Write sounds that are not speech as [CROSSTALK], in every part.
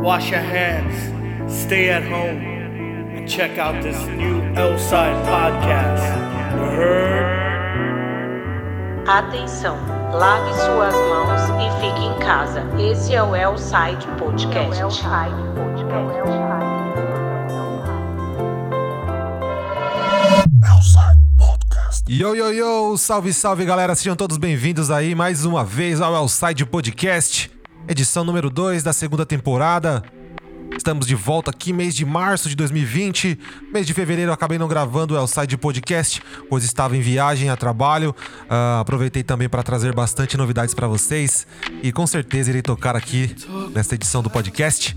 wash your hands, stay at home, and check out this new Elside podcast. You heard? Atenção, lave suas mãos e fique em casa. Esse é o Elside Podcast. Yo, yo, yo! Salve, salve, galera! Sejam todos bem-vindos aí mais uma vez ao Elside Podcast, edição número 2 da segunda temporada. Estamos de volta aqui, mês de março de 2020. Mês de fevereiro eu acabei não gravando o Elside Podcast, pois estava em viagem a trabalho. Ah, aproveitei também para trazer bastante novidades para vocês e com certeza irei tocar aqui nesta edição do podcast.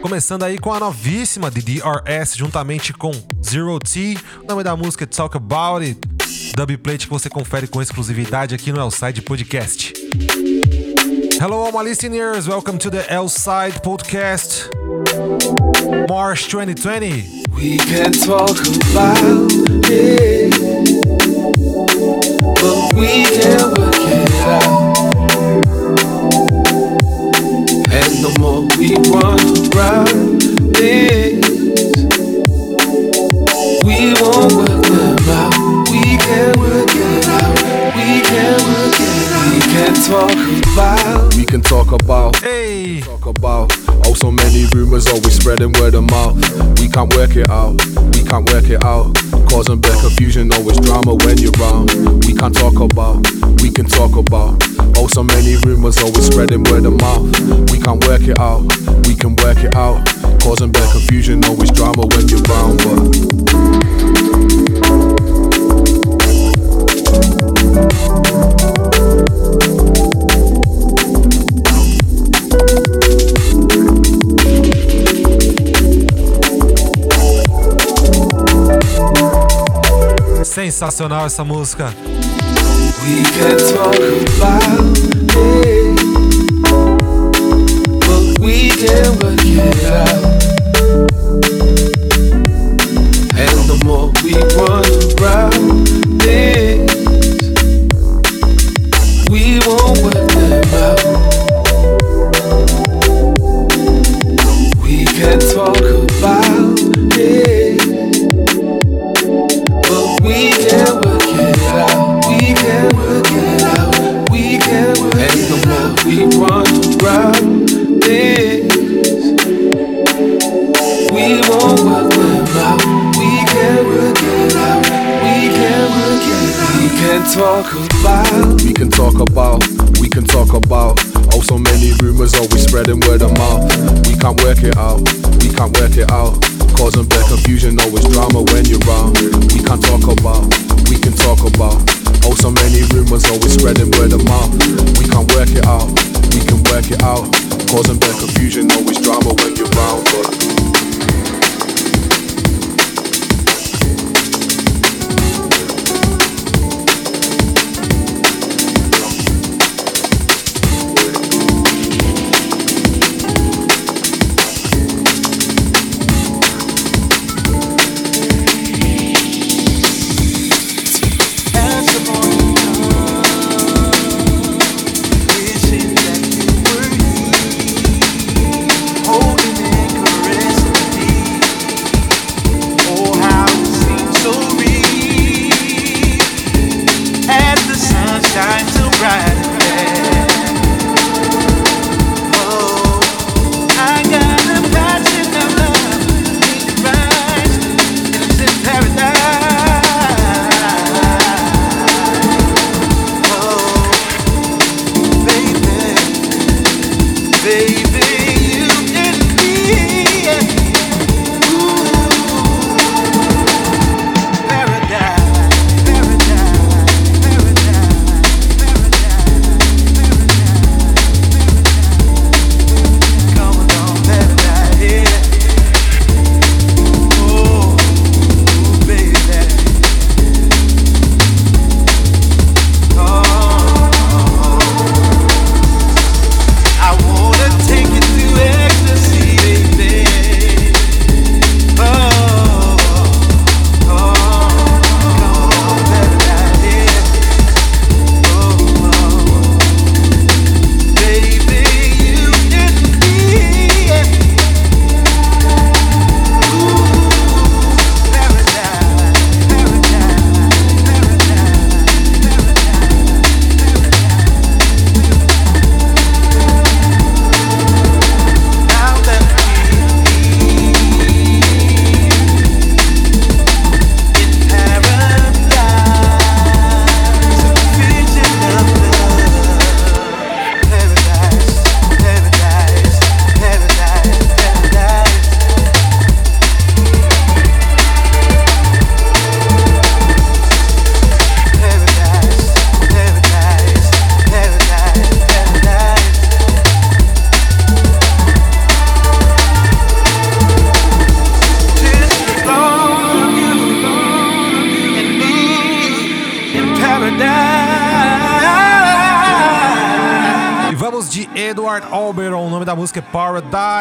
Começando aí com a novíssima de DRS, juntamente com Zero T. O nome da música é Talk About It. Dubplate que você confere com exclusividade aqui no Elside Podcast. Hello, all my listeners. Welcome to the Elside Podcast. March 2020. We can talk about it, but we can work it out. And the more we run around this, we won't work them out. We can work it out. We can work it out. We can talk about. We can talk about. Hey! talk about. Oh, so many rumors always spreading word of mouth. We can't work it out, we can't work it out. Causing bad confusion, always drama when you're around. We can't talk about, we can talk about. Oh, so many rumors always spreading word of mouth. We can't work it out, we can work it out. Causing bad confusion, always drama when you're around. But Sensacional essa música. We can talk about it, but we can work it out. And the more we run around talk about. We can talk about. We can talk about. Oh, so many rumors always spreading word of mouth. We can't work it out. We can't work it out. Causing bad confusion, always drama when you're around. We can't talk about. We can talk about. Oh, so many rumors always spreading word of mouth. We can't work it out. We can work it out. Causing bad confusion, always drama when you're around. But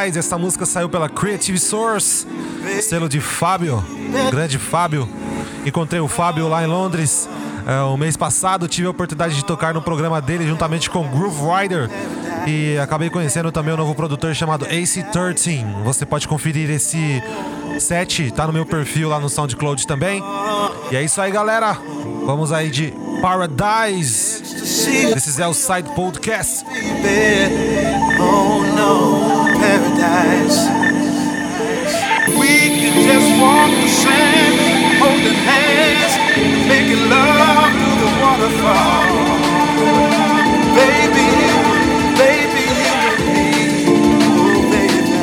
Paradise. Essa música saiu pela Creative Source, selo de Fábio, grande Fábio. Encontrei o Fábio lá em Londres é, o mês passado. Tive a oportunidade de tocar no programa dele juntamente com Groove Rider. E acabei conhecendo também um novo produtor chamado AC13. Você pode conferir esse set, tá no meu perfil lá no SoundCloud também. E é isso aí, galera. Vamos aí de Paradise. This is Outside Podcast. Oh no, paradise. We can just walk the sand, holding hands, making love through the waterfall. Baby, baby, you and me. Oh, baby,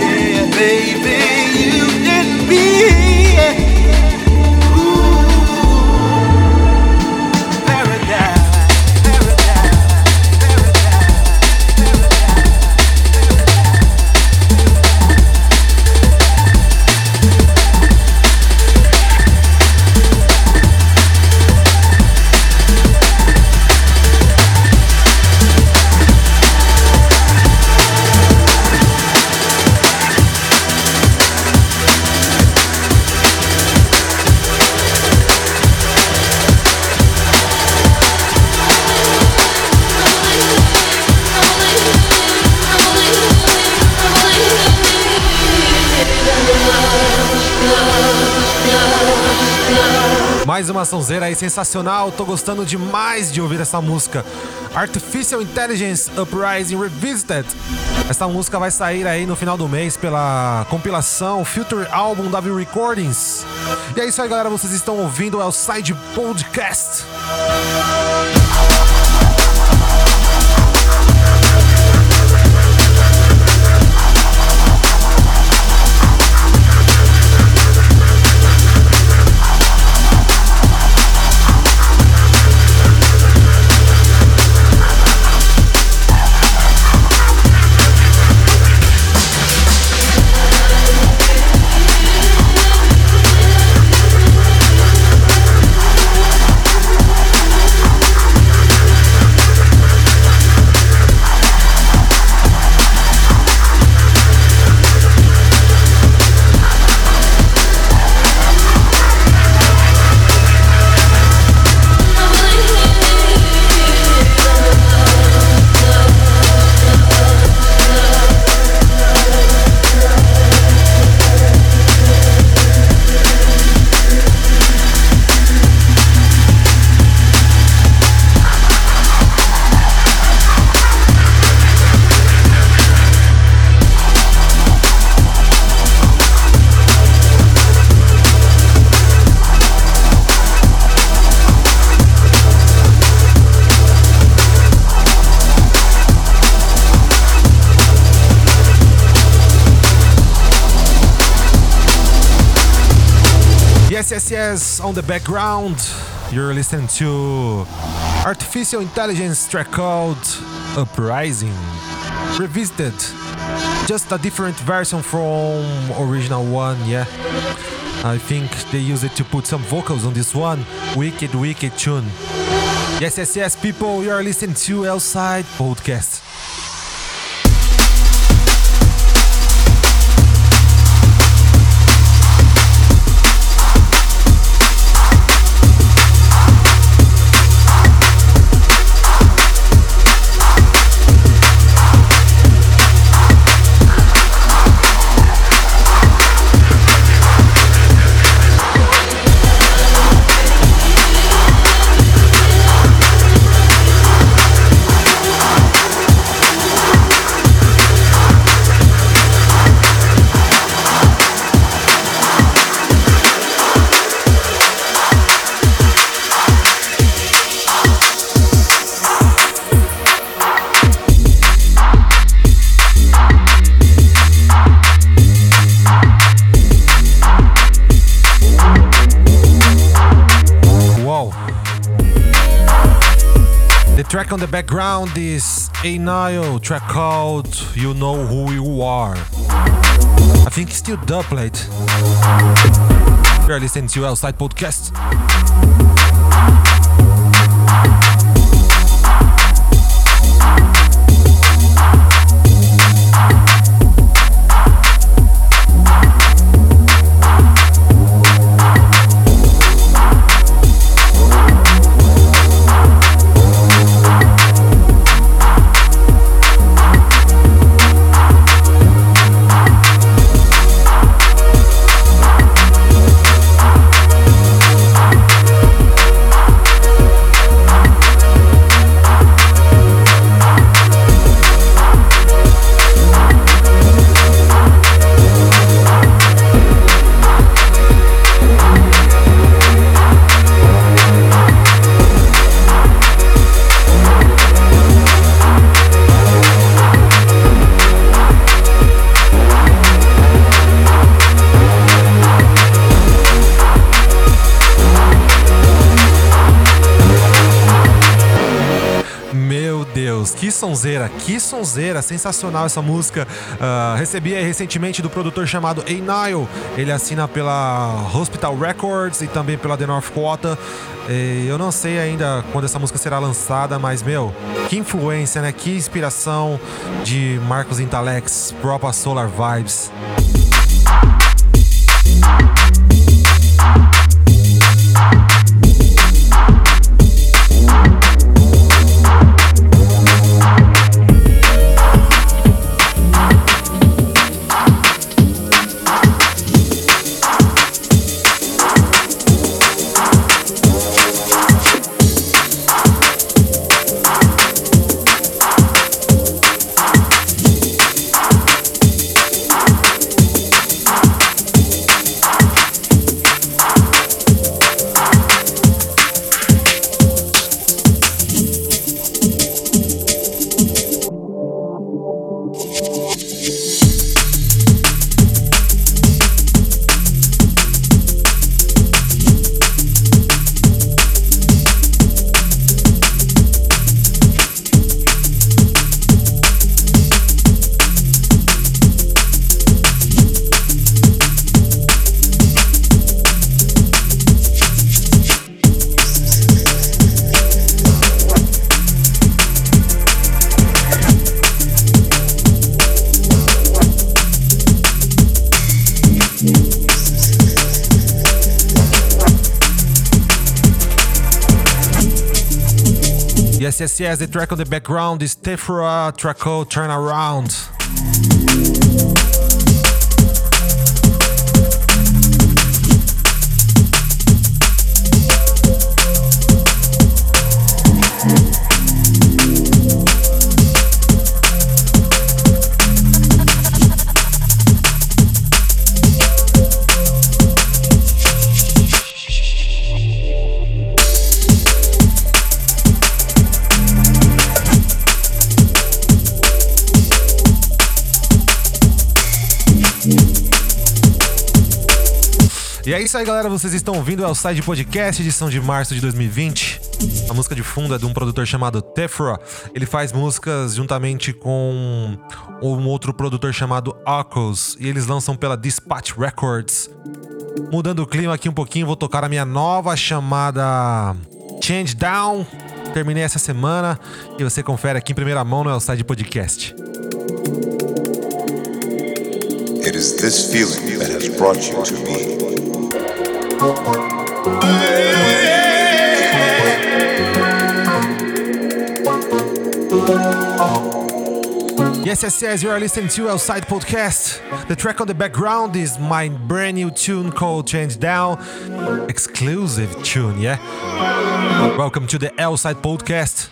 yeah, baby, you and me. Sonzeira aí sensacional, tô gostando demais de ouvir essa música. Artificial Intelligence Uprising Revisited. Essa música vai sair aí no final do mês pela compilação Future Album W Recordings. E é isso aí, galera, vocês estão ouvindo o Elside Podcast. The background, you're listening to Artificial Intelligence track called Uprising. Revisited. Just a different version from original one, yeah. I think they used it to put some vocals on this one. Wicked, wicked tune. Yes, yes, yes, people, you are listening to Outside Podcast. On the background is A Nile track called You Know Who You Are. I think it's still dubplate. You're listening to Outside Podcast. Sonzeira, que sonzeira, sensacional essa música. Uh, recebi recentemente do produtor chamado A Nile. Ele assina pela Hospital Records e também pela The North Quota. E eu não sei ainda quando essa música será lançada, mas meu, que influência, né? Que inspiração de Marcos Intalex, própria Solar Vibes. Yes. The track on the background is Tefra Traco Turn isso aí, galera. Vocês estão ouvindo o Side Podcast, edição de março de 2020. A música de fundo é de um produtor chamado Tefra. Ele faz músicas juntamente com um outro produtor chamado Akos. E eles lançam pela Dispatch Records. Mudando o clima aqui um pouquinho, vou tocar a minha nova chamada Change Down. Terminei essa semana e você confere aqui em primeira mão no Elside Podcast. It is this feeling that has brought you to me. Yes, yes, yes, you are listening to Outside Podcast. The track on the background is my brand new tune called Change Down. Exclusive tune, yeah? Welcome to the Outside Podcast.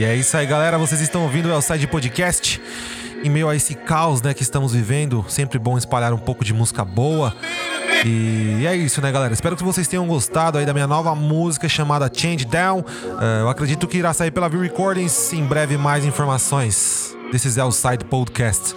E é isso aí, galera. Vocês estão ouvindo o Elside Podcast. Em meio a esse caos né, que estamos vivendo, sempre bom espalhar um pouco de música boa. E é isso, né, galera? Espero que vocês tenham gostado aí da minha nova música chamada Change Down. Uh, eu acredito que irá sair pela View Recordings em breve mais informações. This is Outside Podcast.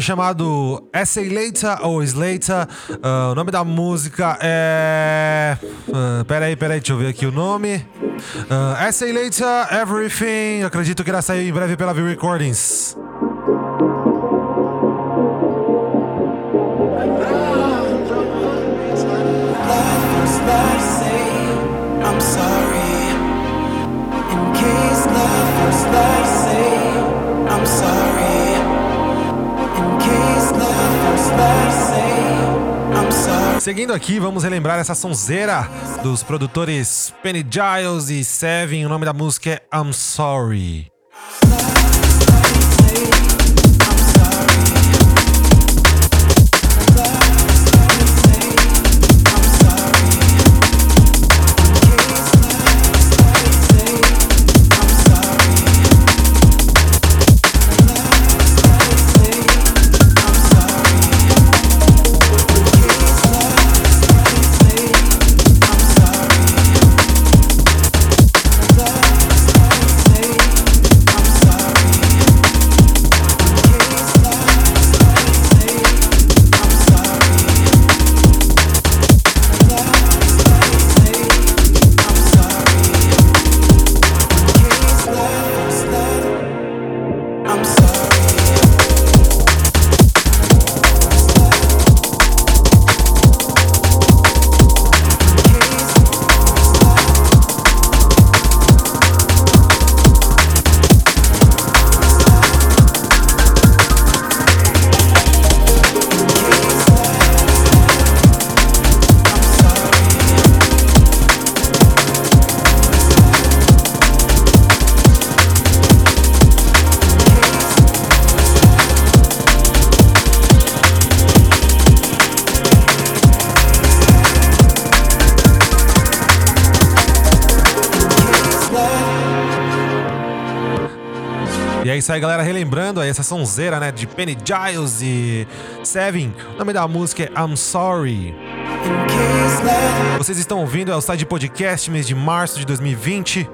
Chamado Essay Later ou Slater. Uh, o nome da música é. Uh, peraí, peraí, deixa eu ver aqui o nome. Uh, Essay Later, Everything. acredito que irá sair em breve pela V Recordings. Seguindo aqui, vamos relembrar essa sonzeira dos produtores Penny Giles e Seven. O nome da música é I'm Sorry. Isso aí, galera. Relembrando aí essa sonzeira, né? De Penny Giles e Seven. O nome da música é I'm Sorry. Vocês estão ouvindo é o Side Podcast, mês de março de 2020.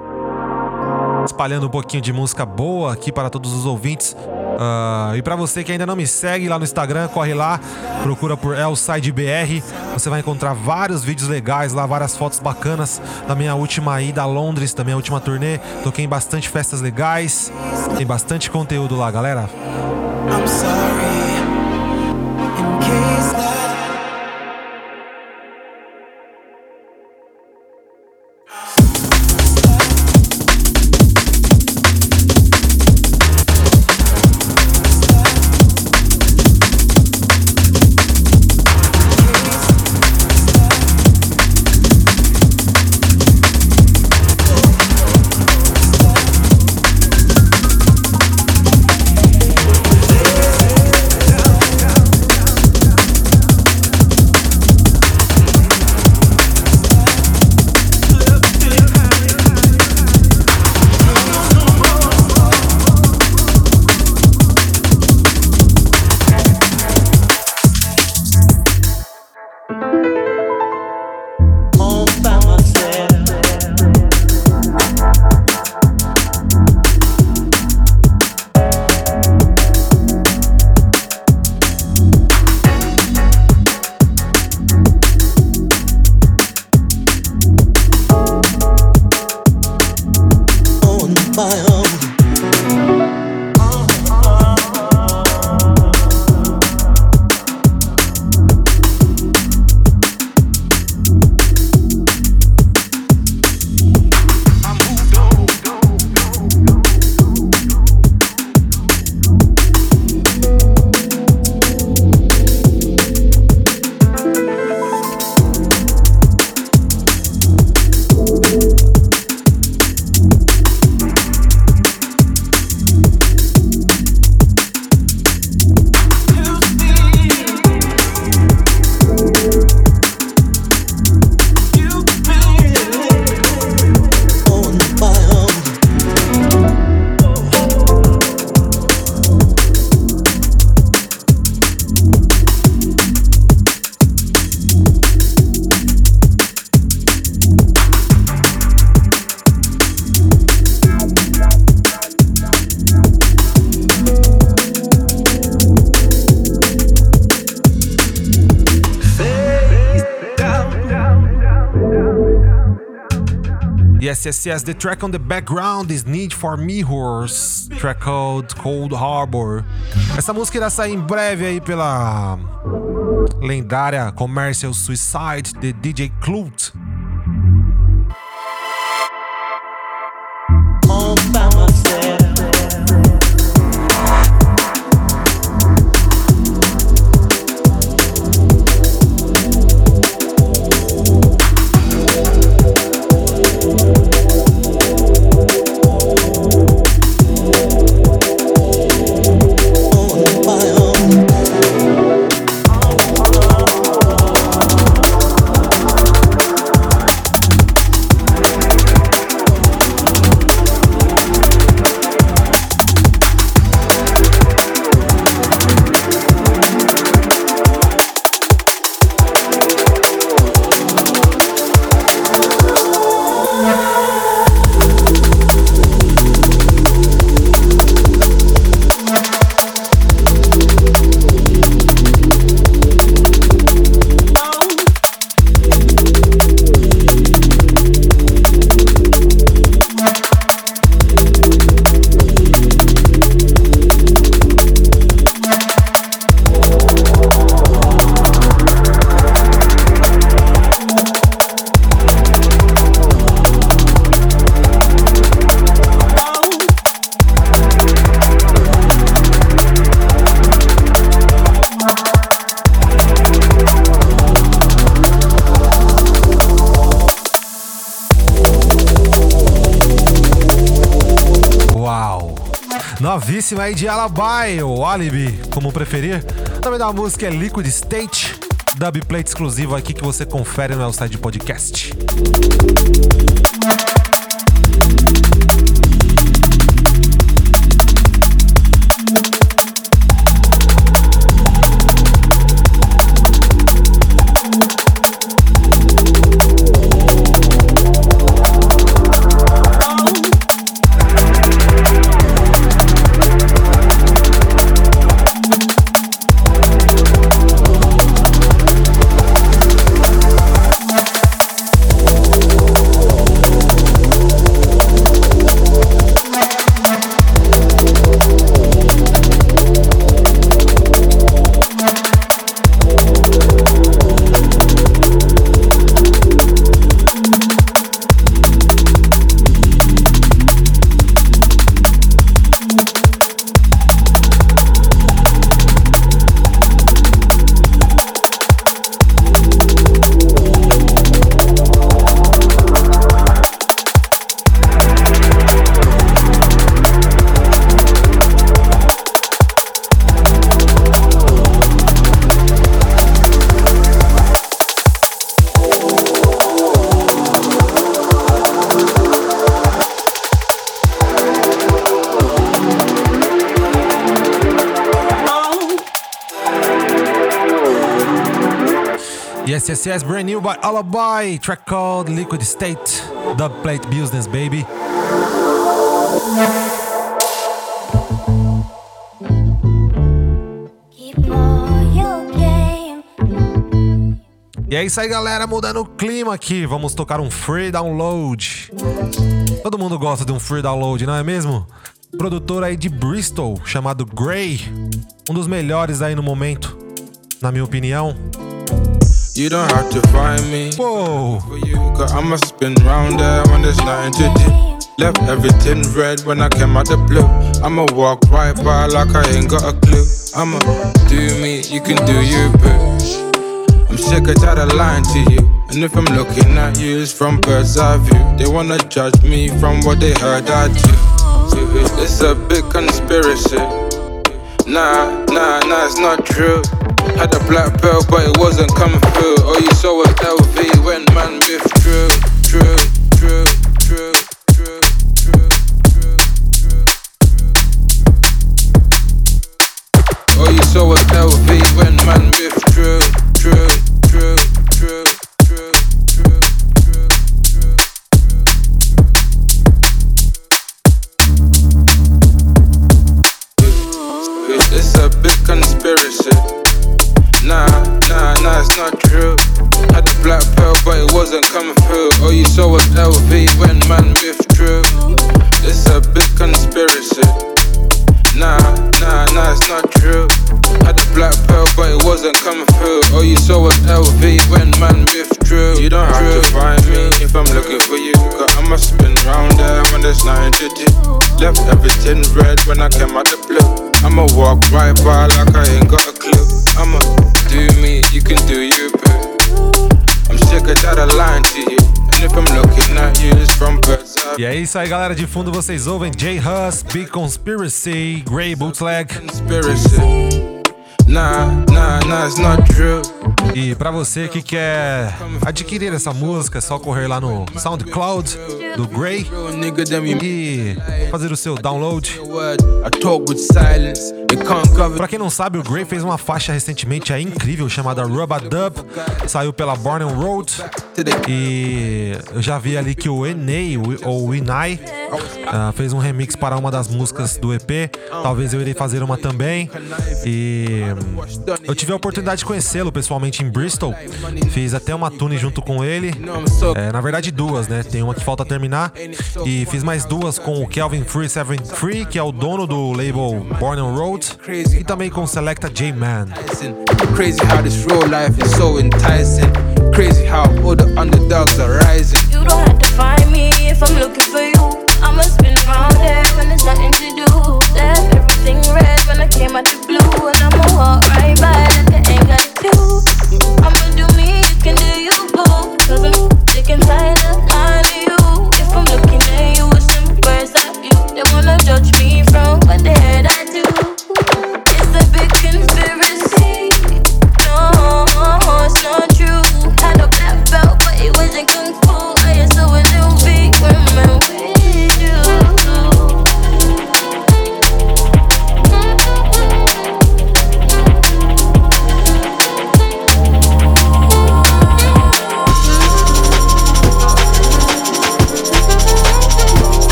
Espalhando um pouquinho de música boa aqui para todos os ouvintes. Uh, e para você que ainda não me segue lá no Instagram, corre lá, procura por ElsideBR. Você vai encontrar vários vídeos legais lá, várias fotos bacanas da minha última ida a Londres, da minha última turnê. Toquei em bastante festas legais, tem bastante conteúdo lá, galera. I'm sorry. In case Yes, yes. The track on the background is Need for Mirrors, track called Cold Harbor. Essa música irá sair em breve aí pela lendária Commercial Suicide de DJ Clute. Alabai, ou Alibi, como preferir. O nome da música é Liquid State, dubplate exclusivo aqui que você confere no Elside Podcast. Yes, yes, yes. Brand new by Alibi. Track called Liquid State. Dub plate business, baby. E é isso aí, galera. Mudando o clima aqui. Vamos tocar um free download. Todo mundo gosta de um free download, não é mesmo? Produtor aí de Bristol, chamado Gray. Um dos melhores aí no momento, na minha opinião. You don't have to find me Whoa! for you, cause I'ma spin round there when there's nothing to do. Left everything red when I came out the blue. I'ma walk right by like I ain't got a clue. I'ma do me, you can do you, boo. I'm sick of tired of lying to you. And if I'm looking at you, it's from bird's eye view. They wanna judge me from what they heard I do. It's a big conspiracy. Nah, nah, nah, it's not true. Had a black belt, but it wasn't coming through. All you saw was LV when man withdrew. True, true, true. All oh, you saw was LV when man withdrew. Wasn't coming through. All you saw was LV when man withdrew. It's a big conspiracy. Nah, nah, nah, it's not true. Had a black pearl, but it wasn't coming through. All you saw was LV when man withdrew. You don't have to find me if I'm looking for you. Cause I'ma spin round there when there's nothing to do. Left everything red when I came out the blue. I'ma walk right by like I ain't got a clue. I'ma do me, you can do you, boo. E é isso aí, galera. De fundo vocês ouvem J Hus, Big Conspiracy, Grey Bootleg. conspiracy. Nah, nah, nah, it's not true. E pra você que quer adquirir essa música, é só correr lá no SoundCloud do Grey e fazer o seu download. Pra quem não sabe, o Grey fez uma faixa recentemente aí incrível chamada Rubba Dub, saiu pela Born and Road. E eu já vi ali que o Enei, ou o Inai, ah, fez um remix para uma das músicas do EP. Talvez eu irei fazer uma também. E hum, eu tive a oportunidade de conhecê-lo pessoalmente em Bristol. Fiz até uma tune junto com ele. É, na verdade, duas, né? Tem uma que falta terminar. E fiz mais duas com o Kelvin Free 73, que é o dono do label Born on Road. E também com o Selecta J-Man. Crazy how this real life is so enticing. Crazy how all the underdogs are rising. You don't have to find me if I'm looking for you. I'ma spin when there's nothing to do. Left everything red when I came out the blue. And I'ma walk right by ain't got. I'ma do me, you can do you. Cause I'm sick and tired of to you. If I'm looking at you. They wanna judge me from what they heard I do.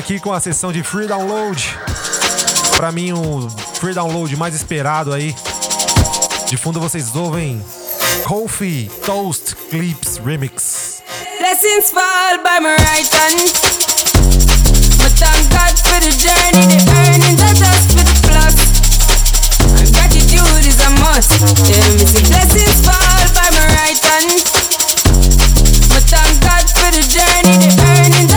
Aqui com a sessão de free download. Pra mim, o free download mais esperado aí. De fundo vocês ouvem Kofi Toast Clips Remix. Fall by my right hand. Thank God for the journey, the for the plus. And gratitude is a must. Me see fall by my right hand. Thank God for the journey, the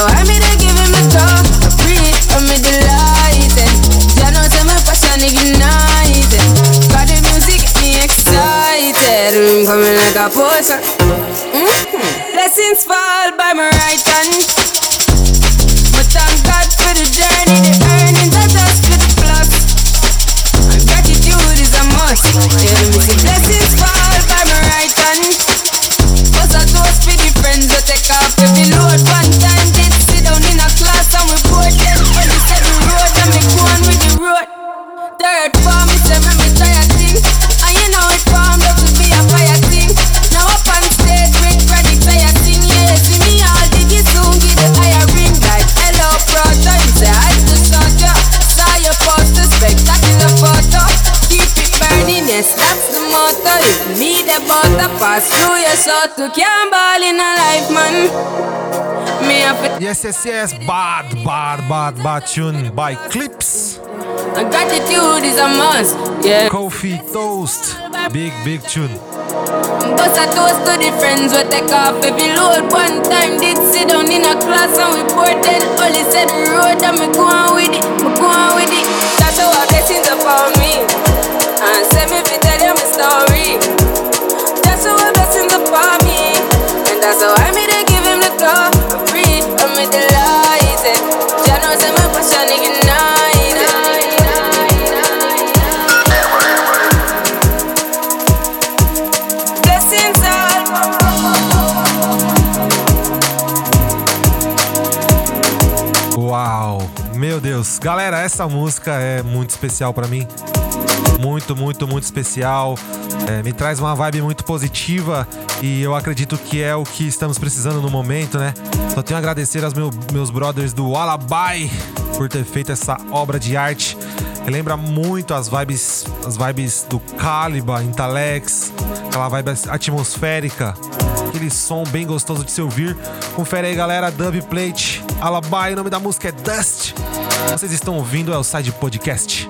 And that's how I made a give him a talk. I breathe, I'm a delighted. Jah knows I'm a passion ignited. Got the music get me excited. I'm coming like a potion. Mhm. Blessings fall by my right hand. So to can't ball in a life, man. Me have Yes, yes, yes. Bad, bad, bad, bad tune by Clips. and gratitude is a must. Yeah. Kofi Toast. Big, big tune. Bust a toast to the friends we take off every load. One time did sit down in a class and we ported. Only said the road and me go on with it, me go on with it. That's how our blessings upon me. And send me fi tell you my story. That's I made to give him the call. Free, I'm in the light. Jah knows I'm a passion ignite. Blessings all. Uau, meu Deus. Galera, essa música é muito especial pra mim. Muito, muito, muito especial. É, me traz uma vibe muito positiva e eu acredito que é o que estamos precisando no momento, né? Só tenho a agradecer aos meu- meus brothers do Alabai por ter feito essa obra de arte. Lembra muito as vibes, as vibes do Caliba, Intalex, aquela vibe atmosférica. Aquele som bem gostoso de se ouvir. Confere aí, galera. Dub Plate, Alabai. O nome da música é Dust. Vocês estão ouvindo é o Side Podcast.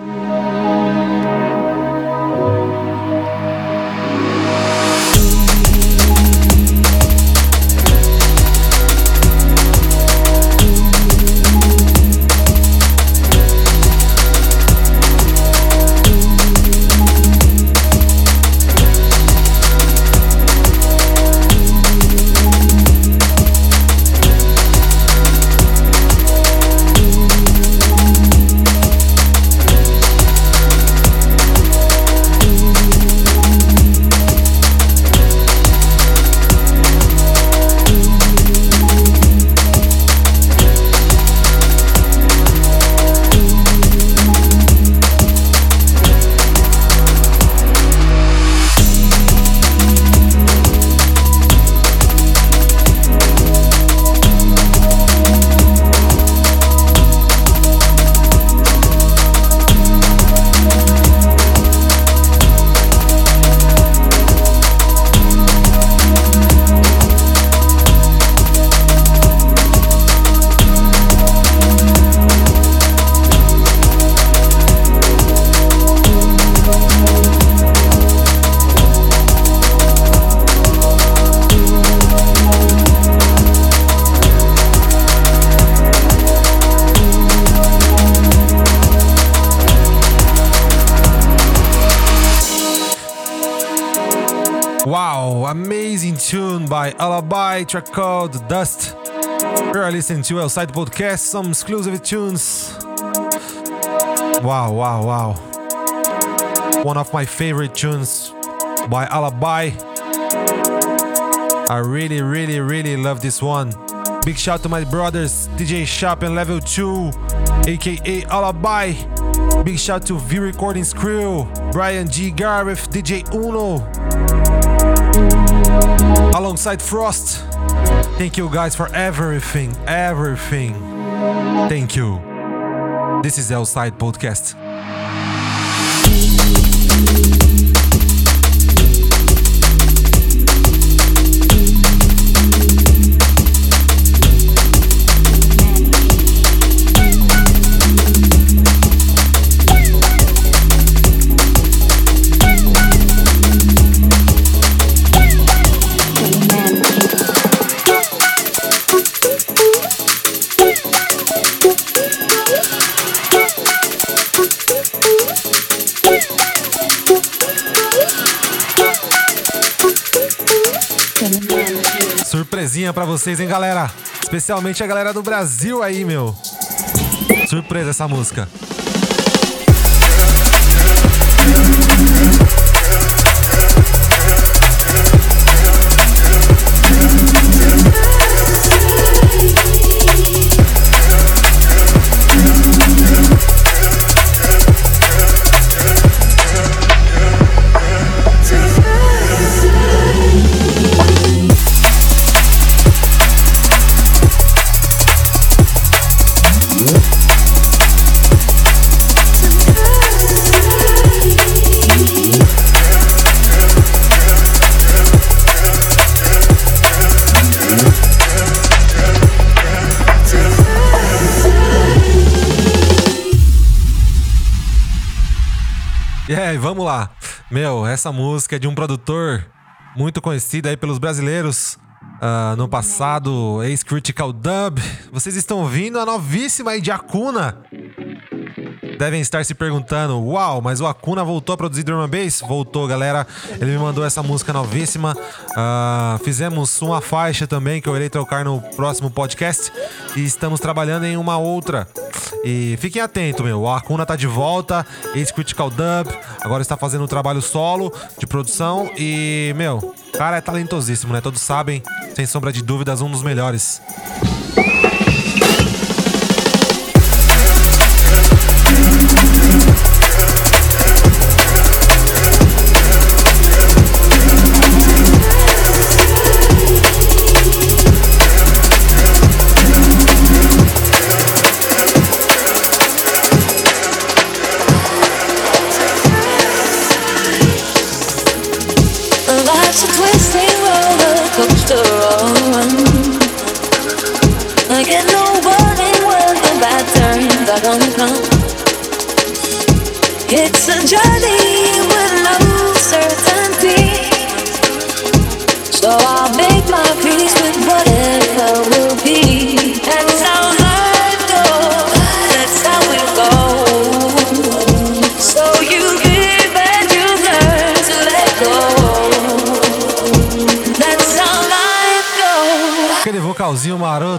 Alabai, track called Dust. We are listening to Outside Podcast, some exclusive tunes. Wow, wow, wow. One of my favorite tunes by Alabai. I really, really, really love this one. Big shout to my brothers, DJ Shop and Level 2, aka Alabai. Big shout to V Recordings crew, Brian G. Gareth, DJ Uno, alongside Frost. Thank you guys for everything, everything. Thank you. This is Outside Podcast. Surpresinha pra vocês, hein, galera? Especialmente a galera do Brasil aí, meu. Surpresa essa música. Vamos lá. Meu, essa música é de um produtor muito conhecido aí pelos brasileiros. Ah, no passado, ex-Critical Dub. Vocês estão ouvindo a novíssima aí de Akuna. Devem estar se perguntando, uau, mas o Akuna voltou a produzir drum bass? Voltou, galera. Ele me mandou essa música novíssima. Ah, fizemos uma faixa também que eu irei trocar no próximo podcast. E estamos trabalhando em uma outra. E fiquem atentos, meu. O Akuna tá de volta, ex-Critical Dub. Agora está fazendo um trabalho solo de produção. E, meu, cara é talentosíssimo, né? Todos sabem, sem sombra de dúvidas, um dos melhores.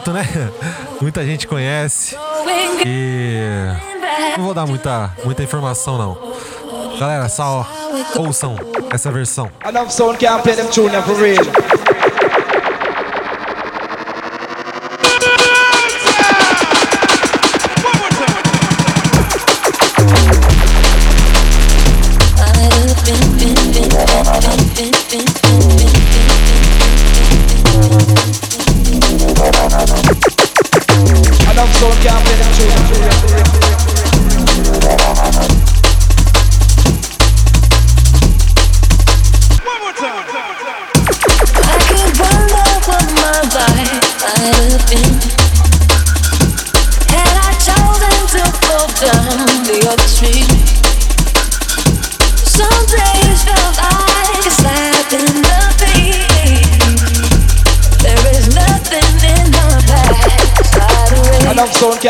Né? [LAUGHS] Muita gente conhece. E não vou dar muita, muita informação, não. Galera, só ouçam essa versão. Can't play them tune for real.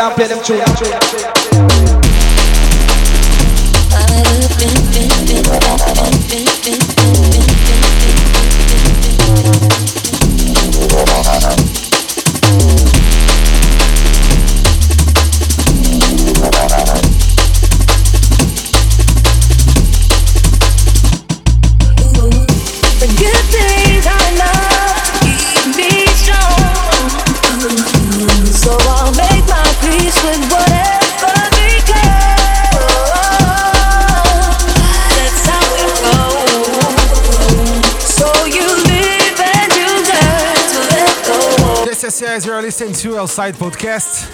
Can't play them tune listening to Outside Podcast.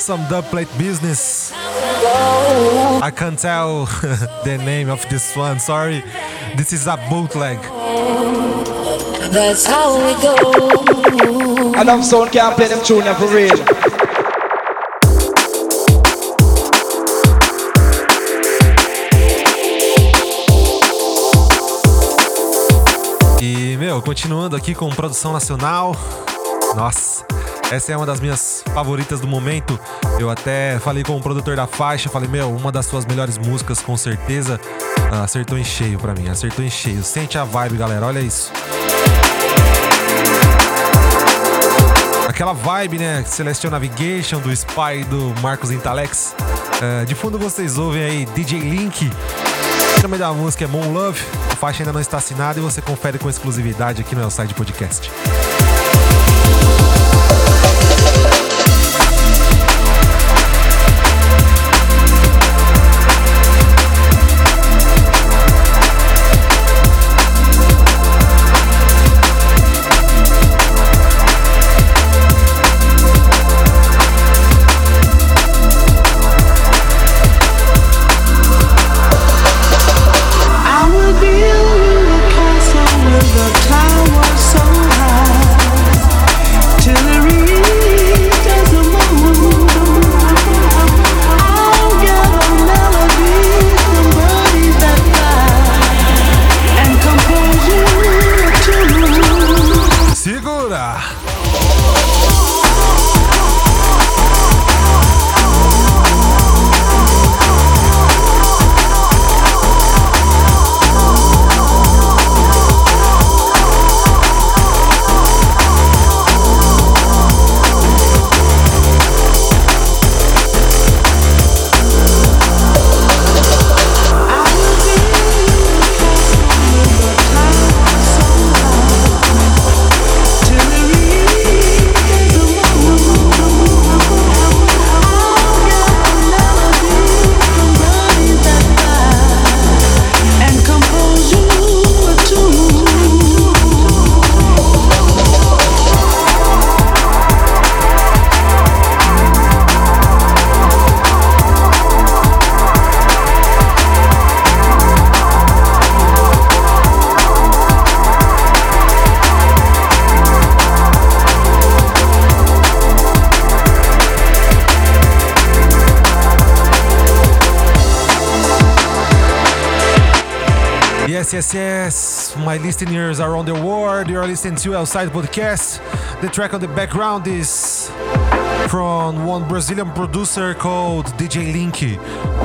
Some dubplate business. I can't tell [LAUGHS] the name of this one, sorry. This is a bootleg. That's how it goes. Enough sound can't play them tune them for real. E, meu, continuando aqui com produção nacional. Nossa, essa é uma das minhas favoritas do momento. Eu até falei com o produtor da faixa, falei, meu, uma das suas melhores músicas, com certeza. Ah, acertou em cheio pra mim, acertou em cheio. Sente a vibe, galera, olha isso. Aquela vibe, né? Celestial Navigation, do Spy do Marcos Intalex. Ah, de fundo vocês ouvem aí DJ Link. O nome da música é Moon Love. A faixa ainda não está assinada e você confere com exclusividade aqui no Elside Podcast. Listening to Outside Podcast. The track on the background is from one Brazilian producer called DJ Linky.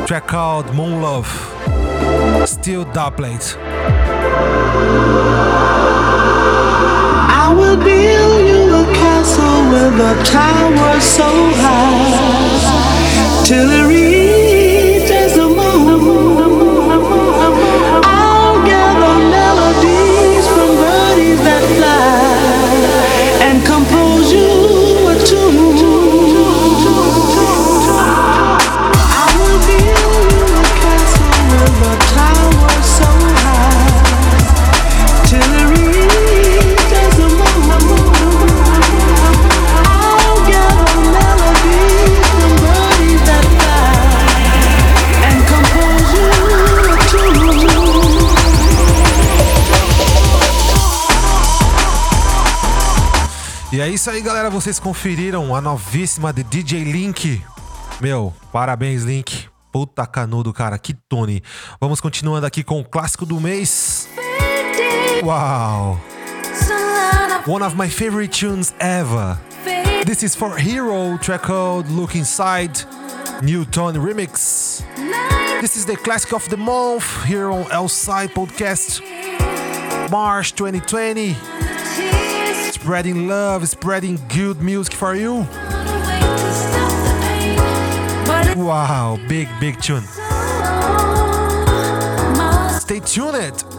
Track called Moon Love. Still doublet. I will build you a castle with a tower so high till it reaches the moon. Fly isso aí, galera. Vocês conferiram a novíssima de DJ Link. Meu, parabéns, Link. Puta canudo, cara. Que Tony. Vamos continuando aqui com o clássico do mês. Uau! One of my favorite tunes ever. This is for Hero, track called Look Inside, New Tone Remix. This is the classic of the month here on Outside Podcast, March 2020. Spreading love, spreading good music for you. Wow, big, big tune. Stay tuned.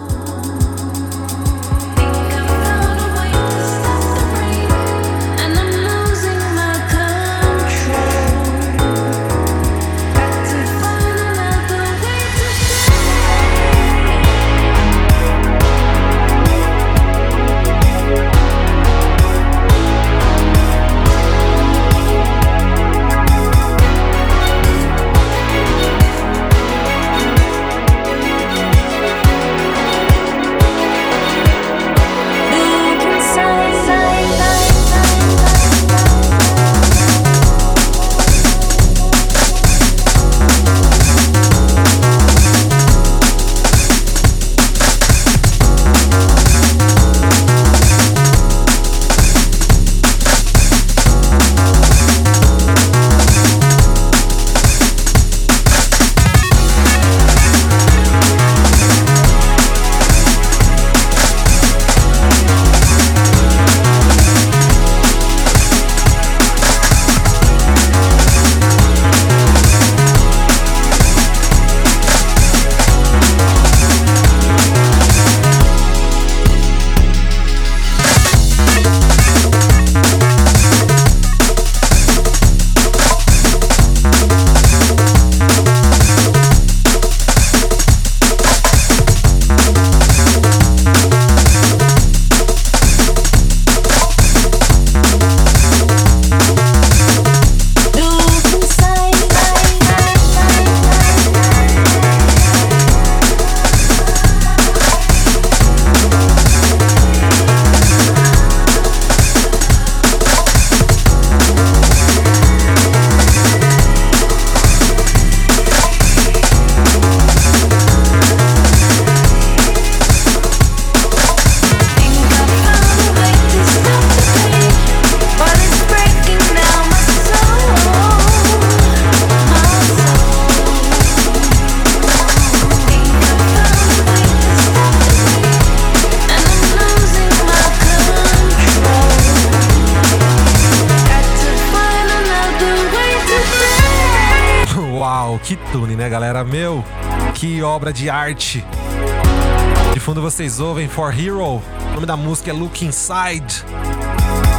De fundo vocês ouvem For Hero. O nome da música é Look Inside.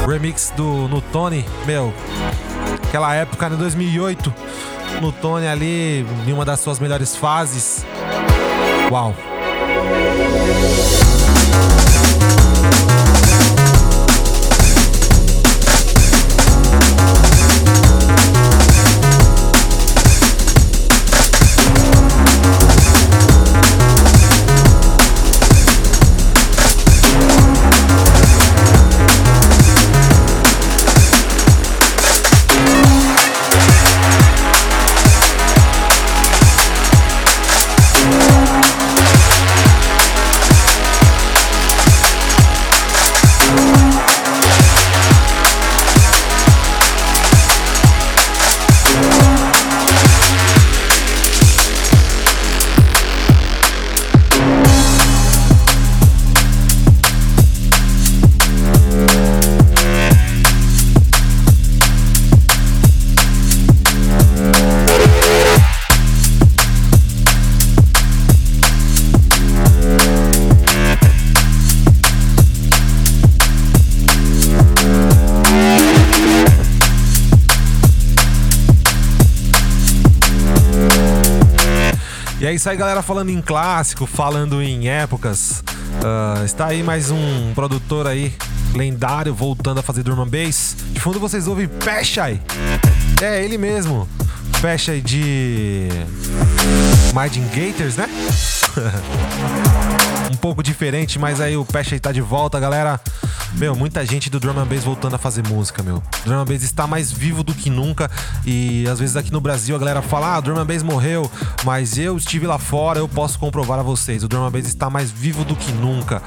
Remix do Nutone. Meu, aquela época, em 2008. Nutone ali, em uma das suas melhores fases. Uau. É isso aí, galera, falando em clássico, falando em épocas. Uh, está aí mais um produtor aí, lendário, voltando a fazer drum and bass. De fundo vocês ouvem Peshai. É, ele mesmo. Peshai de... Margin Gators, né? [LAUGHS] um pouco diferente, mas aí o Peshai tá de volta, galera. Meu, muita gente do drum and bass voltando a fazer música, meu. Drum and bass está mais vivo do que nunca e às vezes aqui no Brasil a galera fala: "Ah, drum and bass morreu", mas eu estive lá fora, eu posso comprovar a vocês. O drum and bass está mais vivo do que nunca.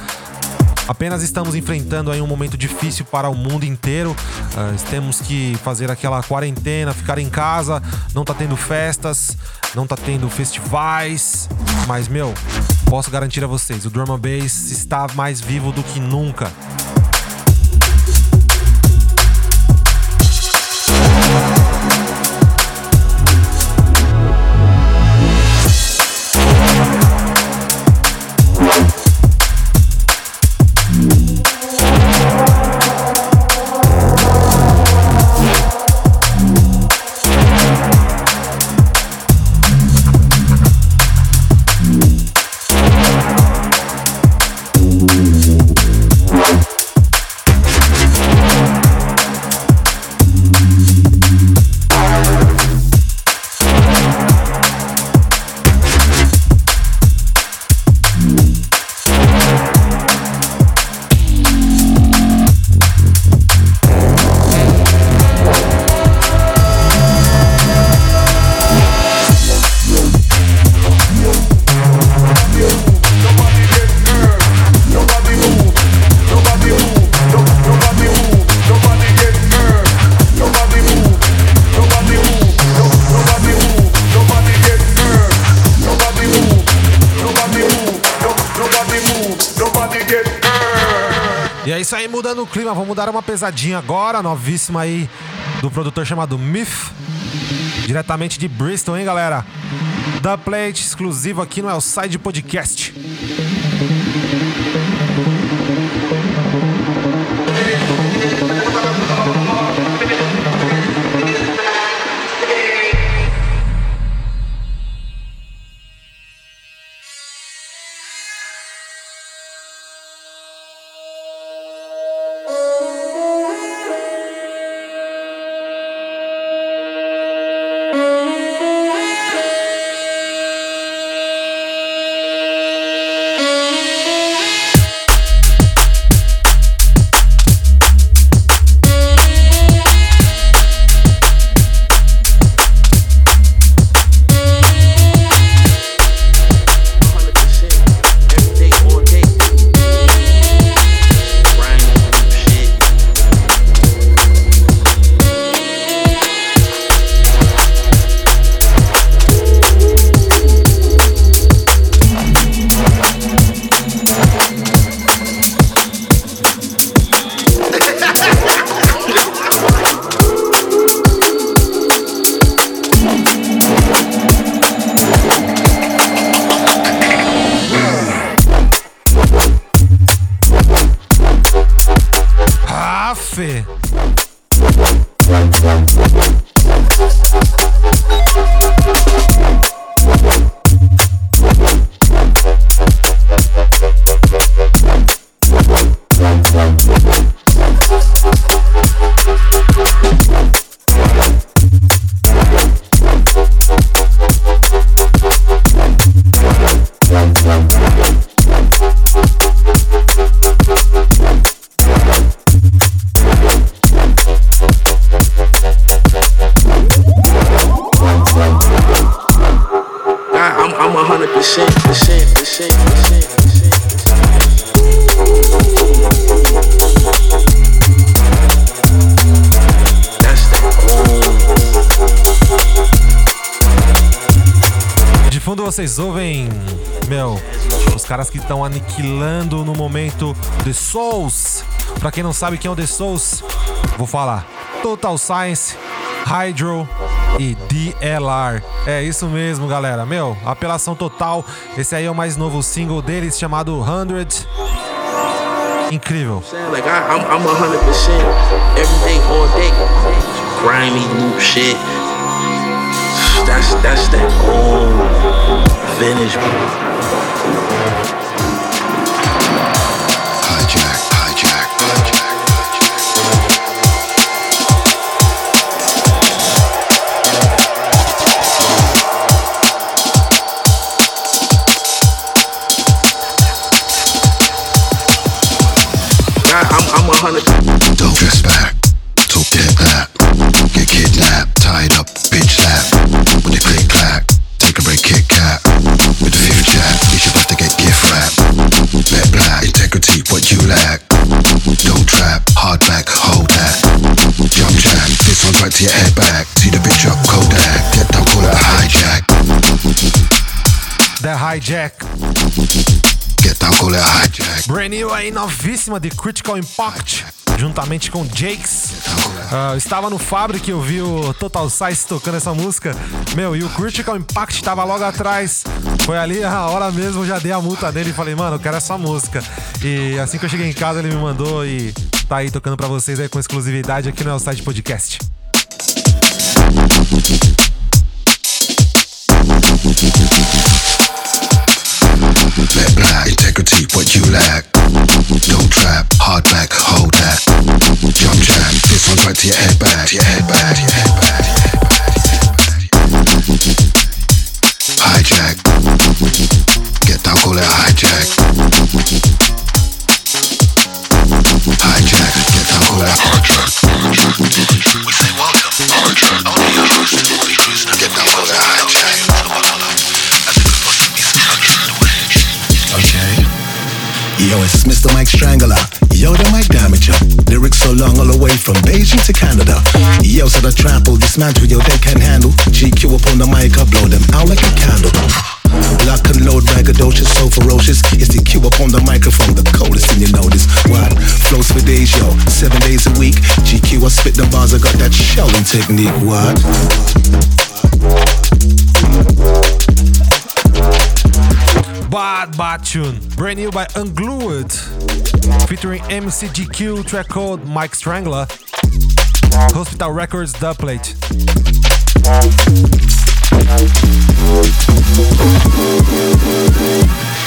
Apenas estamos enfrentando aí um momento difícil para o mundo inteiro. Uh, temos que fazer aquela quarentena, ficar em casa, não tá tendo festas, não tá tendo festivais, mas meu, posso garantir a vocês, o drum and bass está mais vivo do que nunca. Isso aí, mudando o clima, vamos dar uma pesadinha agora, novíssima aí, do produtor chamado Myth, diretamente de Bristol, hein, galera? Da Plate, exclusivo aqui no Elside Podcast. Aniquilando no momento The Souls. Pra quem não sabe quem é o The Souls, vou falar. Total Science, Hydro e DLR. É isso mesmo, galera. Meu, apelação total. Esse aí é o mais novo single deles chamado 100. Incrível. Like I, I'm, I'm a hundred percent every day, all day. Grimy loop shit. That's that's that old vintage. Hijack. Get down, call it a hijack. Brand new aí, novíssima de Critical Impact, juntamente com Jakes. Ah, estava no Fabric, eu vi o Total Size tocando essa música. Meu, e o Critical Impact estava logo atrás. Foi ali a hora mesmo, eu já dei a multa dele e falei, mano, eu quero essa música. E assim que eu cheguei em casa, ele me mandou e tá aí tocando pra vocês aí com exclusividade aqui no Elside Podcast. Integrity, what you lack. Don't trap, hard back, hold that. Jump jam, this one's right to your head back, your head back, your head back. Hijack. Get down, call it. Hijack, Mr. Mike Strangler. Yo, the mic damager. Lyrics so long all the way from Beijing to Canada. Yo, so the trample, dismantle, yo, they can handle. GQ up on the mic, I blow them out like a candle. Lock and load, braggadocious, so ferocious. It's the cue up on the microphone, the coldest thing you notice. What? Flows for days, yo. Seven days a week. GQ, I spit the bars, I got that shelling technique. What? Bad Bad Tune, brand new by Unglued, featuring MCGQ, track called Mike Strangler, Hospital Records dubplate. Okay.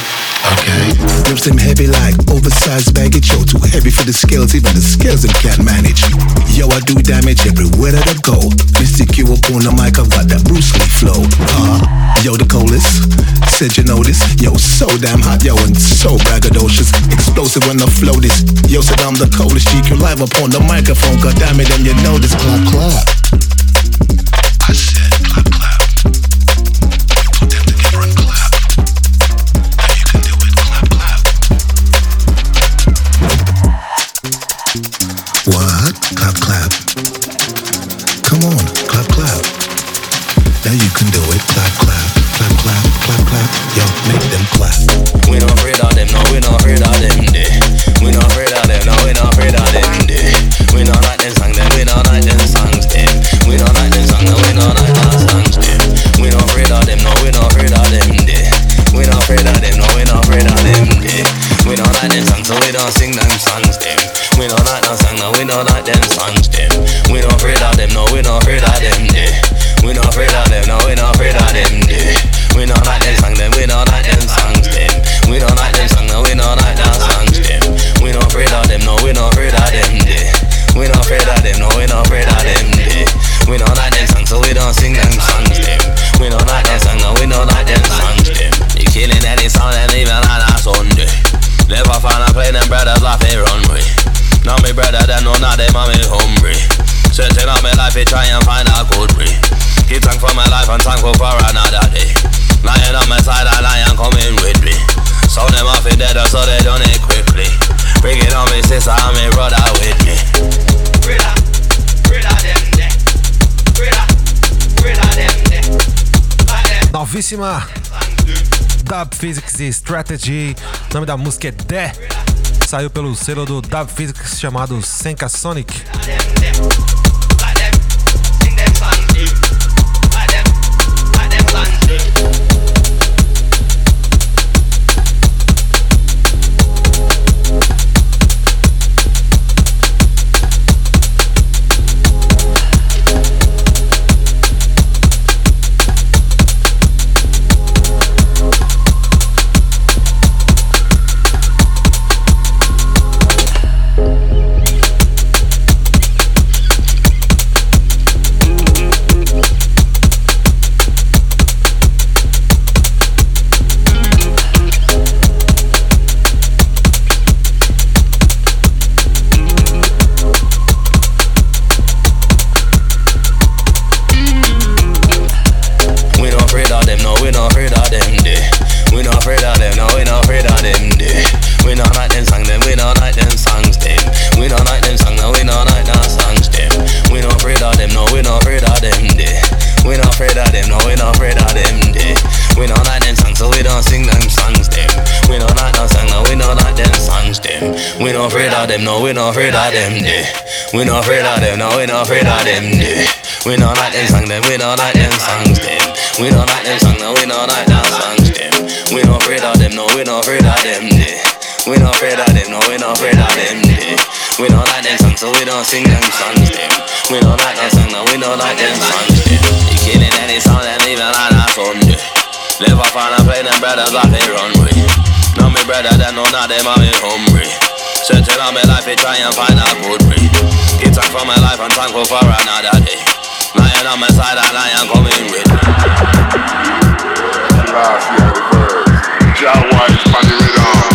Them heavy like oversized baggage. Yo, too heavy for the scales, even the scales them can't manage. Yo, I do damage everywhere that I go. Mystic you up on the mic, I've got that Bruce Lee flow. Uh, yo, the coldest. Said you know this. Yo, so damn hot, yo, and so braggadocious. Explosive when I flow this. Yo, said I'm the coldest. GQ live up on the microphone. God damn it, and you know this. Clap, clap. I said like them songs, Novíssima Dub Physics e Strategy. O nome da música é The. Saiu pelo selo do Dub Physics chamado Senka Sonic. We not afraid of them, day. We not afraid of them, no, we not afraid of them, day. We not like them songs, them, we not like them songs, them. We don't like them songs, no, we don't like them songs, them. We not afraid of them, no, we not afraid of them, they. We not afraid of them, no, we not afraid of them, they. We don't like them songs, so we don't sing them songs, them. We don't like them songs, no, we don't like them songs, them. You killing any song and even like that Sunday. Never find a play them brothers off a runway. Now me brother, them know not them, I'm hungry. Searching on my life, they try and find a good way. Give thanks for my life and thankful for another day. Lying on my side, I lie and coming with. Last year the. Jah White on the rhythm.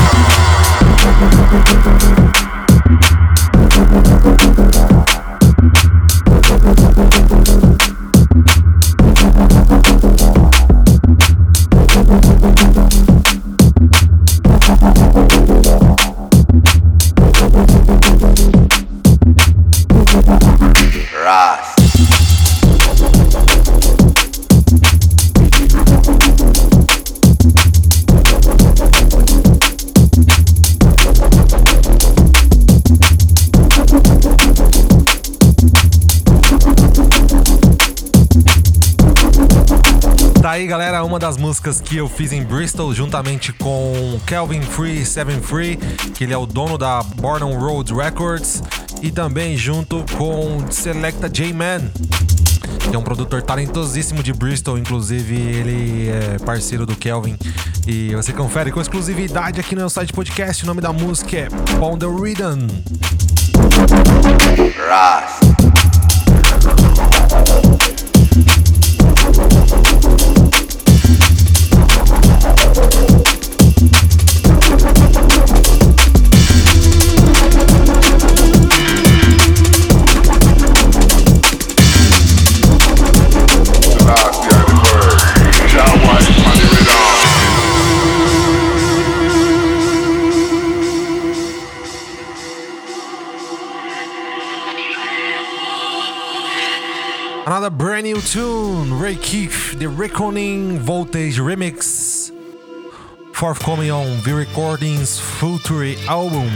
Ras. Aí, galera, uma das músicas que eu fiz em Bristol juntamente com Kelvin Free, Seven Free, que ele é o dono da Born Road Records, e também junto com Selecta J-Man, que é um produtor talentosíssimo de Bristol, inclusive ele é parceiro do Kelvin. E você confere com exclusividade aqui no site podcast. O nome da música é Pound the Rhythm. Another brand new tune, Ray Keith, the Reckoning Voltage Remix, forthcoming on V Recordings Future album.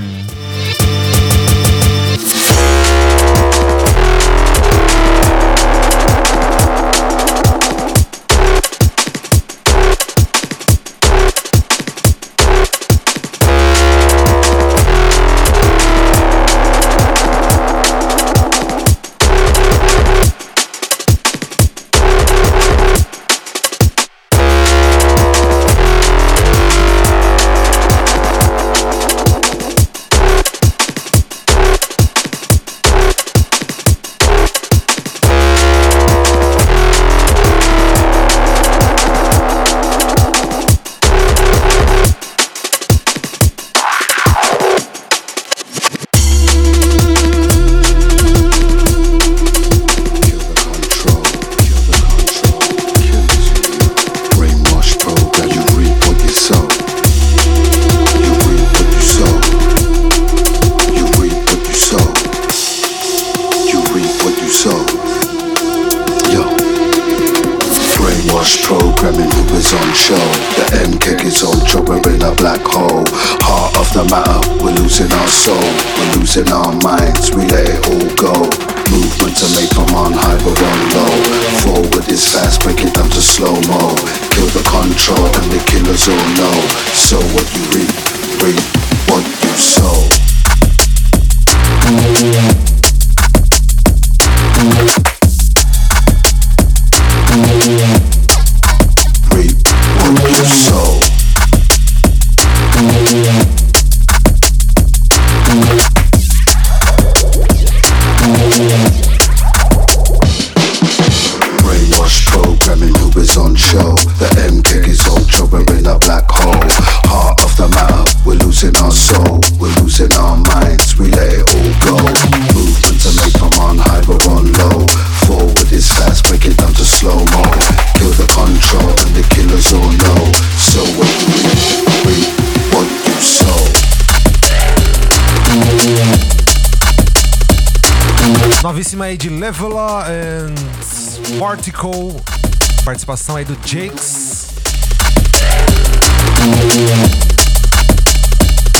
Aí do Jakes.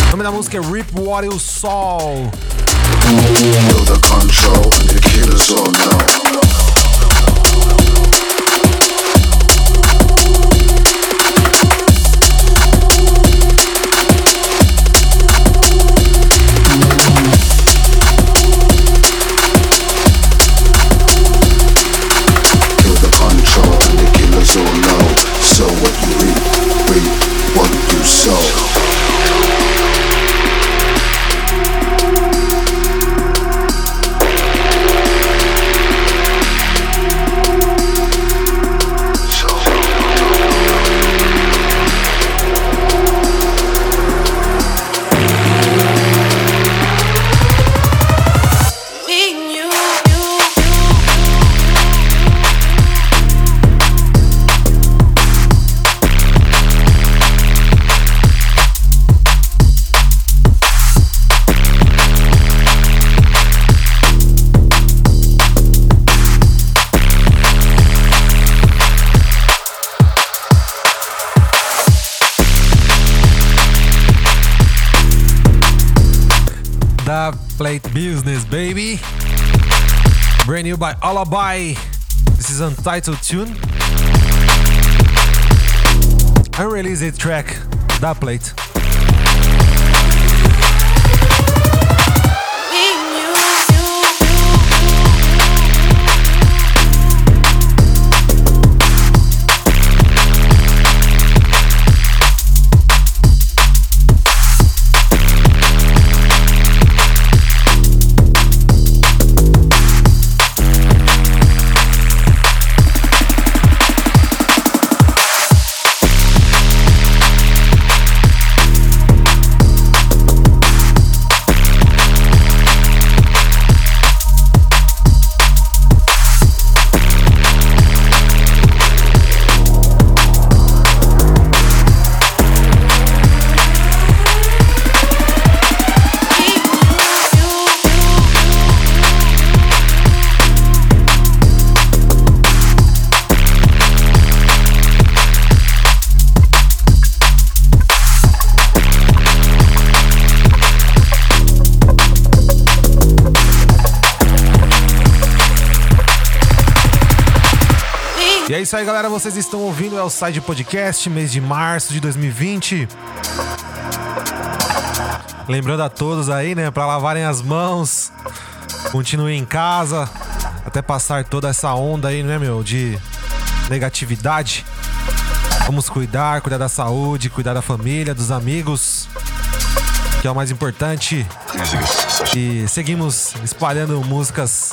O nome da música é Rip What You Saw. Brand new by Alibi. This is Untitled Tune. Unreleased track, Da Plate. Isso aí, galera. Vocês estão ouvindo o Elside Podcast, mês de março de 2020. Lembrando a todos aí, né, para lavarem as mãos, continuem em casa, até passar toda essa onda aí, né, meu, de negatividade. Vamos cuidar, cuidar da saúde, cuidar da família, dos amigos, que é o mais importante. E seguimos espalhando músicas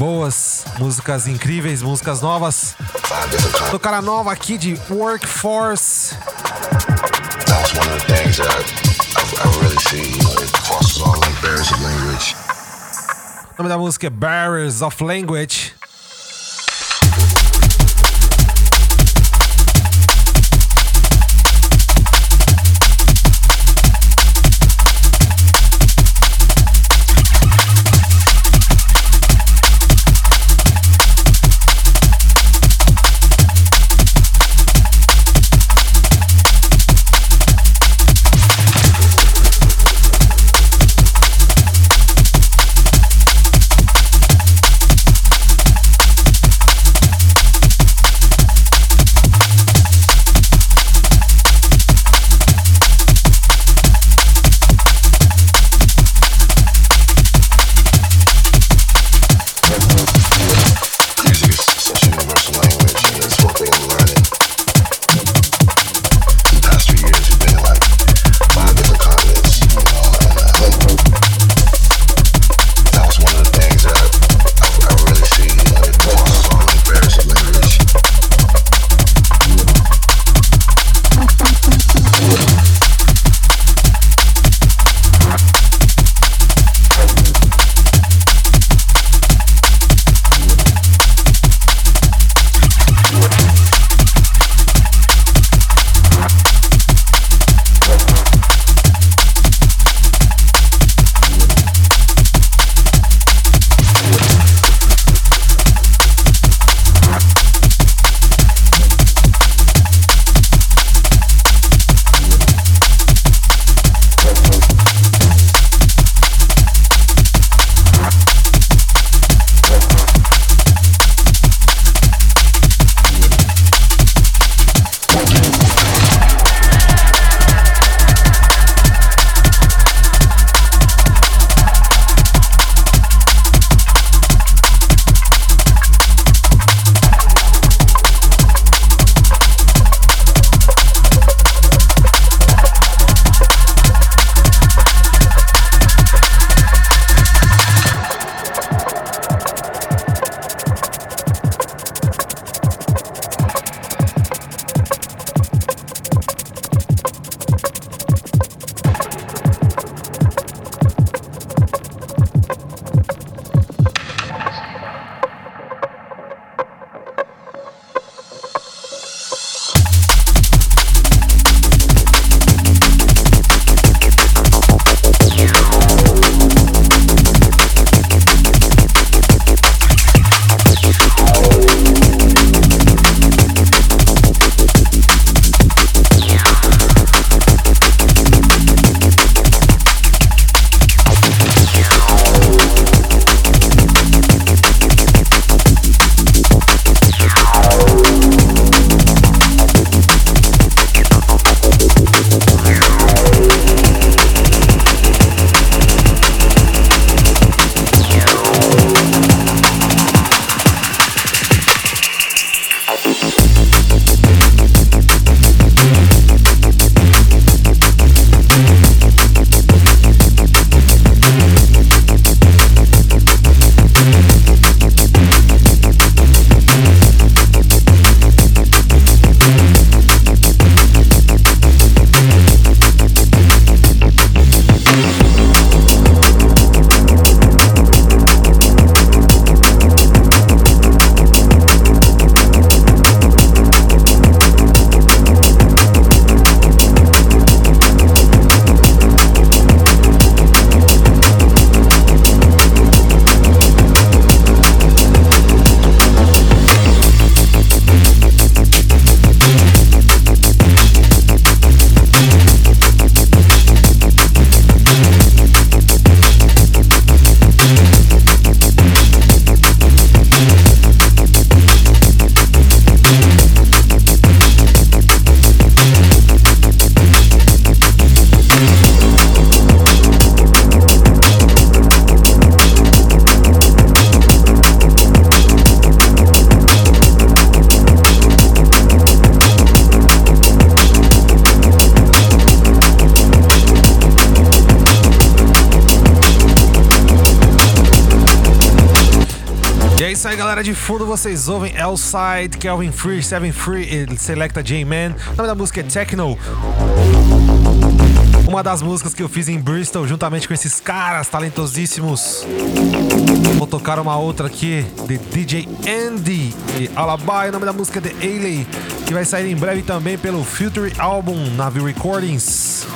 boas, músicas incríveis, músicas novas. Do cara nova aqui de Workforce. That was one of the things that really you know, it crosses all barriers of language. O nome da música é Barriers of Language. Vocês ouvem Elside, Kelvin Free, Seven Free e Selecta J-Man. O nome da música é Techno. Uma das músicas que eu fiz em Bristol juntamente com esses caras talentosíssimos. Vou tocar uma outra aqui de DJ Andy e Alabai. O nome da música é The Ailey, que vai sair em breve também pelo Future Album Navi Recordings.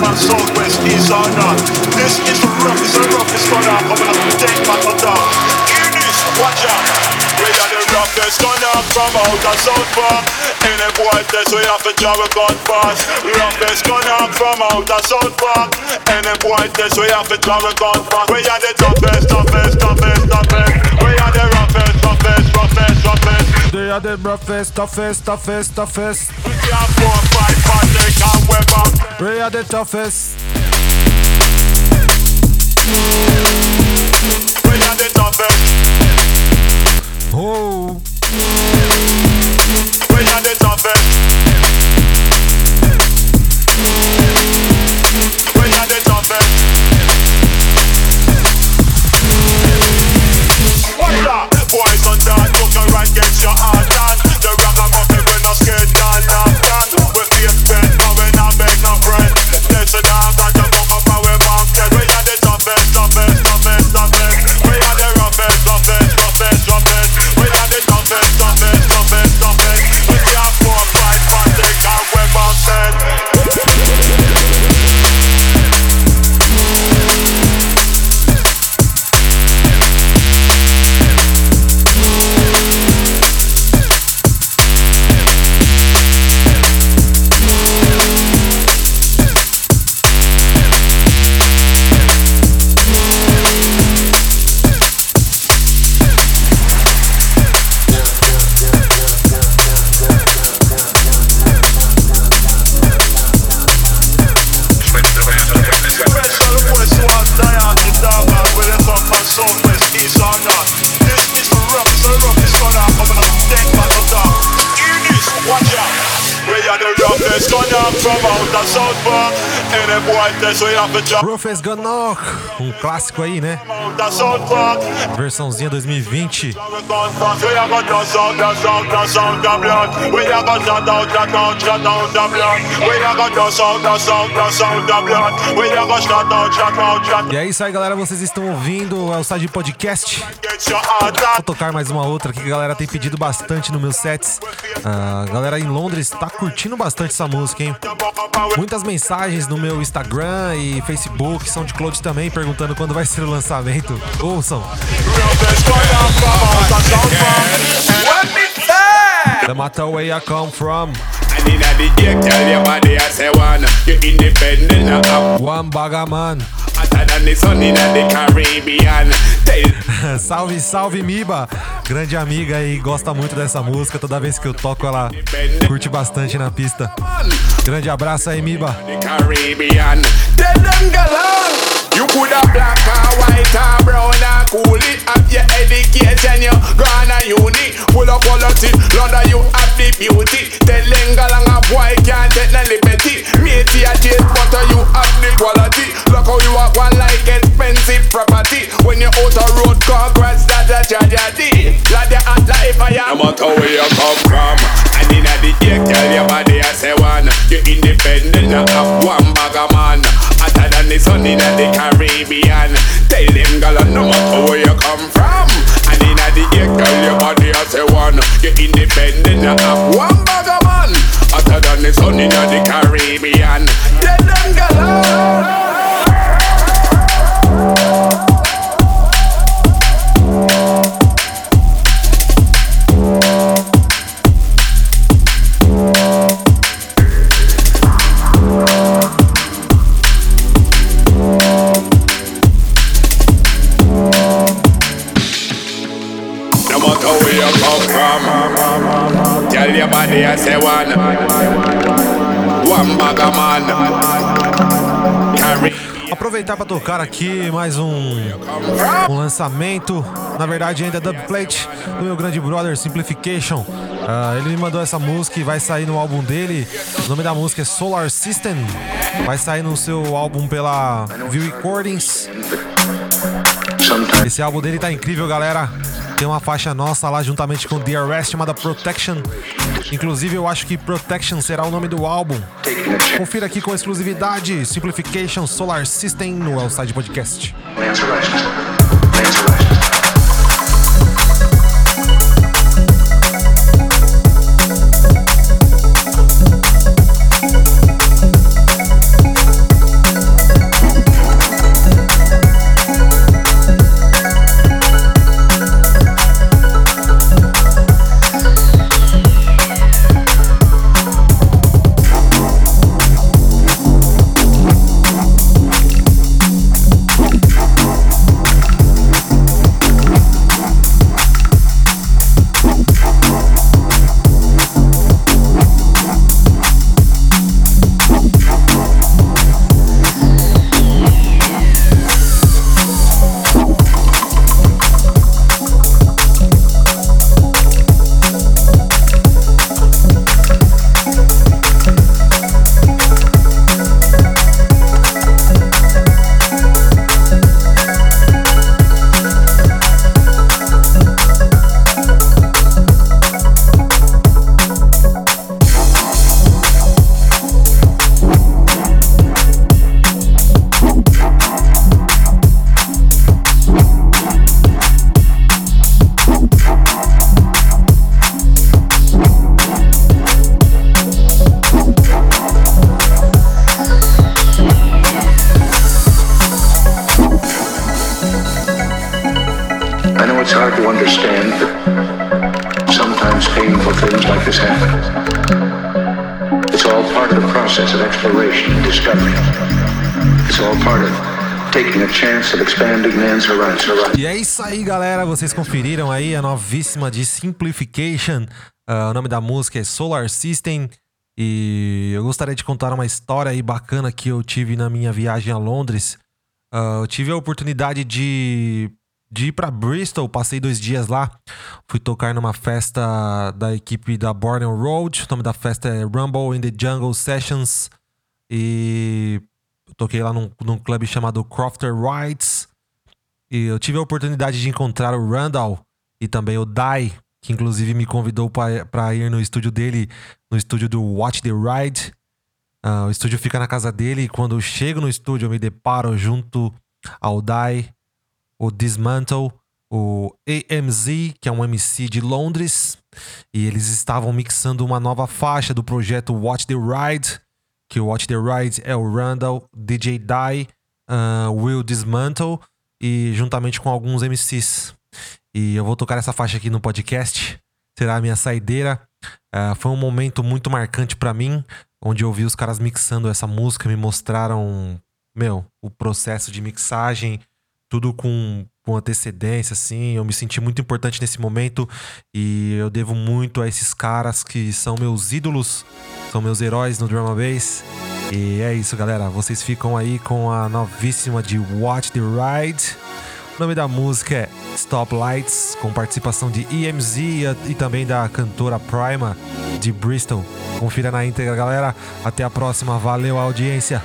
From southwest, east or north. This is the roughest, the roughest dog. Hear this, watch out. We are the roughest from South Park. Boy test we have to drive a gun fast. Roughest gunner from out of South Park. Boy test we have to drive a gun fast. We are the toughest, toughest, toughest, toughest. We are the roughest, roughest, roughest, roughest. They are the roughest, toughest, toughest, toughest. We are four, five, Patrick and Weber. We are the toughest. We are the toughest. Oh. We are gonna shut out, shut out, shut E é isso aí, galera. Vocês estão ouvindo o Side Podcast. Vou tocar mais uma outra aqui que a galera tem pedido bastante no meus sets. A galera em Londres tá curtindo bastante essa música, hein? Muitas mensagens no meu Instagram e Facebook, SoundCloud também, perguntando quando vai ser o lançamento. Ouçam. No matter where come from. One Bagaman. [LAUGHS] salve, salve Miba, grande amiga e gosta muito dessa música. Toda vez que eu toco, ela curte bastante na pista. Grande abraço aí, Miba. You could have black or white or brown cool it Have your education, you gone a uni. Full of quality, London you have the beauty? Tell Lengalang a boy can't take no liberty. Matey a date butter you have the quality? Look how you walk one like expensive property. When you out a road congrats that a tragedy. Like hot life I am No matter where you come from And in the year tell your body I say one. You independent, you have one bag of man. Hotter than the sun in the Caribbean. Girl, no matter where you come from. And in the year, girl, your body has a one. You're independent, you have one bag of man. Hotter than the sun in the Caribbean. Tell aqui mais um, um lançamento, na verdade ainda dubplate do meu grande brother Simplification. Ah, ele me mandou essa música e vai sair no álbum dele. O nome da música é Solar System. Vai sair no seu álbum pela View Recordings. Esse álbum dele tá incrível, galera. Tem uma faixa nossa lá juntamente com The Arrest chamada Protection. Inclusive, eu acho que Protection será o nome do álbum. Confira aqui com exclusividade Simplification Solar System no Outside Podcast. Process of exploration and discovery. It's all part of taking a chance of expanding man's. E é isso aí, galera. Vocês conferiram aí a novíssima de Simplification. Ah, o nome da música é Solar System. E eu gostaria de contar uma história aí bacana que eu tive na minha viagem a Londres. Ah, eu tive a oportunidade de, de ir para Bristol, passei dois dias lá. Fui tocar numa festa da equipe da Borneo Road. O nome da festa é Rumble in the Jungle Sessions. E toquei lá num, num clube chamado Crofter Rides. E eu tive a oportunidade de encontrar o Randall e também o Dai, que inclusive me convidou para ir no estúdio dele, no estúdio do Watch the Ride. Ah, o estúdio fica na casa dele e quando eu chego no estúdio eu me deparo junto ao Dai, o Dismantle, o AMZ, que é um MC de Londres, e eles estavam mixando uma nova faixa do projeto Watch the Ride, que o Watch the Ride é o Randall, DJ Die, uh, Will Dismantle e juntamente com alguns MCs. E eu vou tocar essa faixa aqui no podcast, será a minha saideira. Uh, foi um momento muito marcante para mim, onde eu vi os caras mixando essa música, me mostraram, meu, o processo de mixagem, tudo com, com antecedência, assim. Eu me senti muito importante nesse momento e eu devo muito a esses caras que são meus ídolos, são meus heróis no Drama Bass. E é isso, galera. Vocês ficam aí com a novíssima de Watch the Ride. O nome da música é Stop Lights, com participação de EMZ e, e também da cantora Prima de Bristol. Confira na íntegra, galera. Até a próxima. Valeu, audiência.